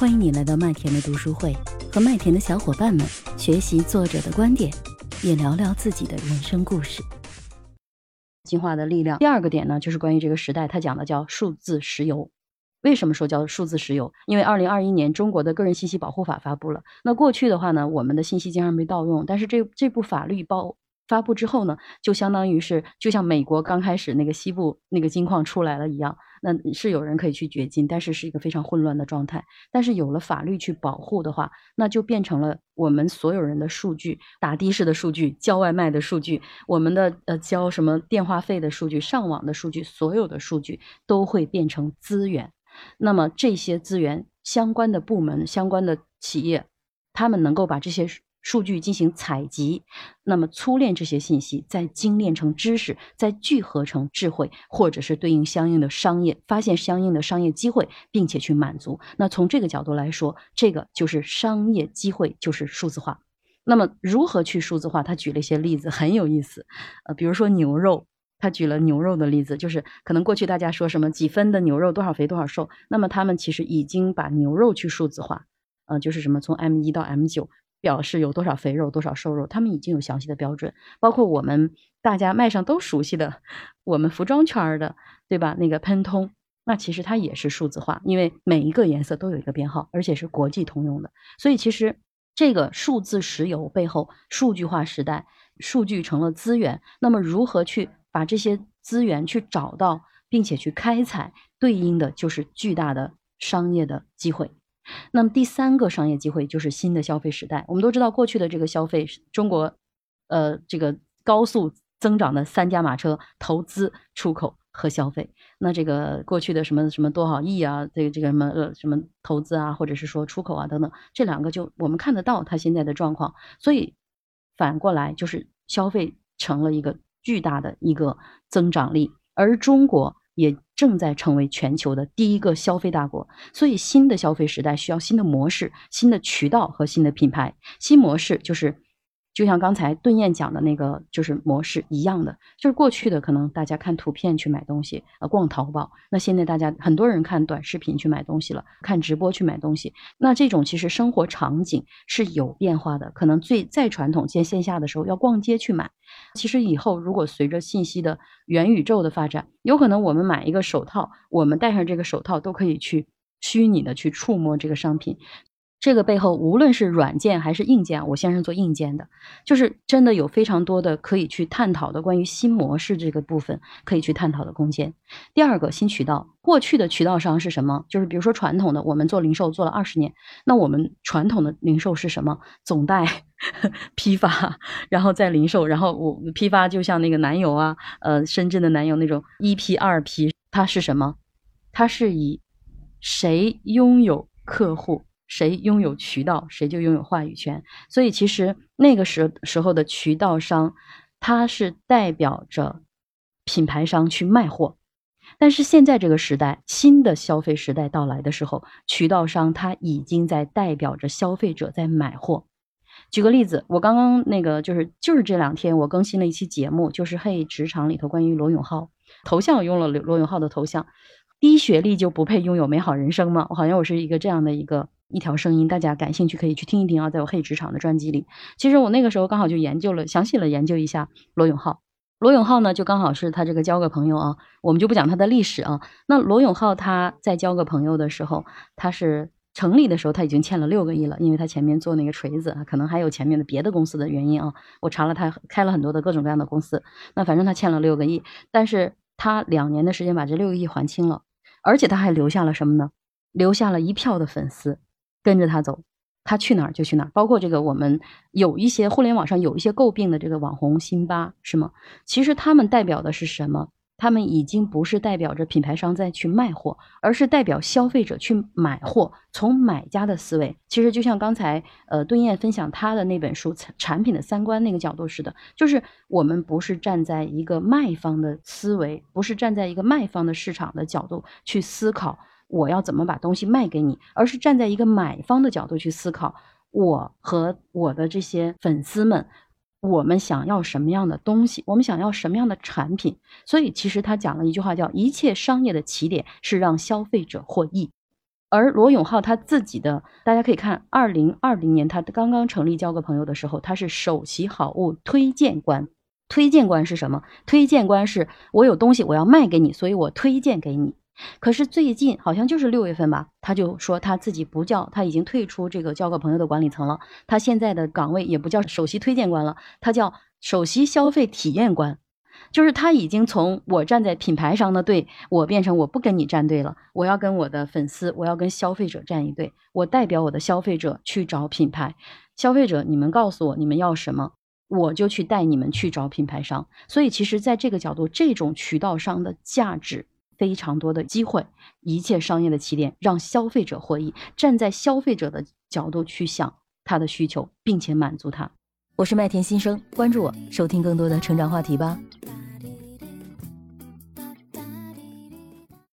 欢迎你来到麦田的读书会，和麦田的小伙伴们学习作者的观点，也聊聊自己的人生故事。进化的力量。第二个点呢，就是关于这个时代，它讲的叫数字石油。为什么说叫数字石油？因为二零二一年中国的个人信息保护法发布了。那过去的话呢，我们的信息经常被盗用，但是这这部法律包。发布之后呢，就相当于是就像美国刚开始那个西部那个金矿出来了一样，那是有人可以去掘金，但是是一个非常混乱的状态。但是有了法律去保护的话，那就变成了我们所有人的数据，打的士的数据、交外卖的数据、我们的呃交什么电话费的数据、上网的数据，所有的数据都会变成资源。那么这些资源相关的部门、相关的企业，他们能够把这些。数据进行采集，那么粗炼这些信息，再精炼成知识，再聚合成智慧，或者是对应相应的商业，发现相应的商业机会，并且去满足。那从这个角度来说，这个就是商业机会，就是数字化。那么如何去数字化？他举了一些例子，很有意思。呃，比如说牛肉，他举了牛肉的例子，就是可能过去大家说什么几分的牛肉多少肥多少瘦，那么他们其实已经把牛肉去数字化，呃，就是什么从 M 一到 M 九。表示有多少肥肉，多少瘦肉，他们已经有详细的标准，包括我们大家麦上都熟悉的，我们服装圈的，对吧？那个喷通，那其实它也是数字化，因为每一个颜色都有一个编号，而且是国际通用的。所以其实这个数字石油背后，数据化时代，数据成了资源，那么如何去把这些资源去找到，并且去开采，对应的就是巨大的商业的机会。那么第三个商业机会就是新的消费时代。我们都知道，过去的这个消费，中国，呃，这个高速增长的三驾马车：投资、出口和消费。那这个过去的什么什么多少亿啊，这个这个什么呃什么投资啊，或者是说出口啊等等，这两个就我们看得到它现在的状况。所以反过来就是消费成了一个巨大的一个增长力，而中国。也正在成为全球的第一个消费大国，所以新的消费时代需要新的模式、新的渠道和新的品牌。新模式就是。就像刚才顿燕讲的那个，就是模式一样的，就是过去的可能大家看图片去买东西，呃，逛淘宝。那现在大家很多人看短视频去买东西了，看直播去买东西。那这种其实生活场景是有变化的。可能最再传统见线下的时候要逛街去买，其实以后如果随着信息的元宇宙的发展，有可能我们买一个手套，我们戴上这个手套都可以去虚拟的去触摸这个商品。这个背后，无论是软件还是硬件，我先是做硬件的，就是真的有非常多的可以去探讨的关于新模式这个部分可以去探讨的空间。第二个新渠道，过去的渠道商是什么？就是比如说传统的，我们做零售做了二十年，那我们传统的零售是什么？总代、批发，然后再零售，然后我批发就像那个南油啊，呃，深圳的南油那种一批二批，它是什么？它是以谁拥有客户？谁拥有渠道，谁就拥有话语权。所以，其实那个时时候的渠道商，他是代表着品牌商去卖货。但是现在这个时代，新的消费时代到来的时候，渠道商他已经在代表着消费者在买货。举个例子，我刚刚那个就是就是这两天我更新了一期节目，就是《嘿职场》里头关于罗永浩头像用了罗永浩的头像，低学历就不配拥有美好人生吗？我好像我是一个这样的一个。一条声音，大家感兴趣可以去听一听啊，在我黑职场的专辑里。其实我那个时候刚好就研究了，详细了研究一下罗永浩。罗永浩呢，就刚好是他这个交个朋友啊，我们就不讲他的历史啊。那罗永浩他在交个朋友的时候，他是成立的时候他已经欠了六个亿了，因为他前面做那个锤子，可能还有前面的别的公司的原因啊。我查了，他开了很多的各种各样的公司，那反正他欠了六个亿，但是他两年的时间把这六个亿还清了，而且他还留下了什么呢？留下了一票的粉丝。跟着他走，他去哪儿就去哪儿。包括这个，我们有一些互联网上有一些诟病的这个网红辛巴，是吗？其实他们代表的是什么？他们已经不是代表着品牌商在去卖货，而是代表消费者去买货。从买家的思维，其实就像刚才呃顿燕分享他的那本书《产品的三观》那个角度似的，就是我们不是站在一个卖方的思维，不是站在一个卖方的市场的角度去思考。我要怎么把东西卖给你，而是站在一个买方的角度去思考，我和我的这些粉丝们，我们想要什么样的东西，我们想要什么样的产品。所以其实他讲了一句话，叫一切商业的起点是让消费者获益。而罗永浩他自己的，大家可以看，二零二零年他刚刚成立交个朋友的时候，他是首席好物推荐官。推荐官是什么？推荐官是我有东西我要卖给你，所以我推荐给你。可是最近好像就是六月份吧，他就说他自己不叫，他已经退出这个交个朋友的管理层了。他现在的岗位也不叫首席推荐官了，他叫首席消费体验官。就是他已经从我站在品牌商的队，我变成我不跟你站队了，我要跟我的粉丝，我要跟消费者站一队，我代表我的消费者去找品牌。消费者，你们告诉我你们要什么，我就去带你们去找品牌商。所以其实，在这个角度，这种渠道商的价值非常多的机会，一切商业的起点，让消费者获益，站在消费者的角度去想他的需求，并且满足他。我是麦田新生，关注我，收听更多的成长话题吧。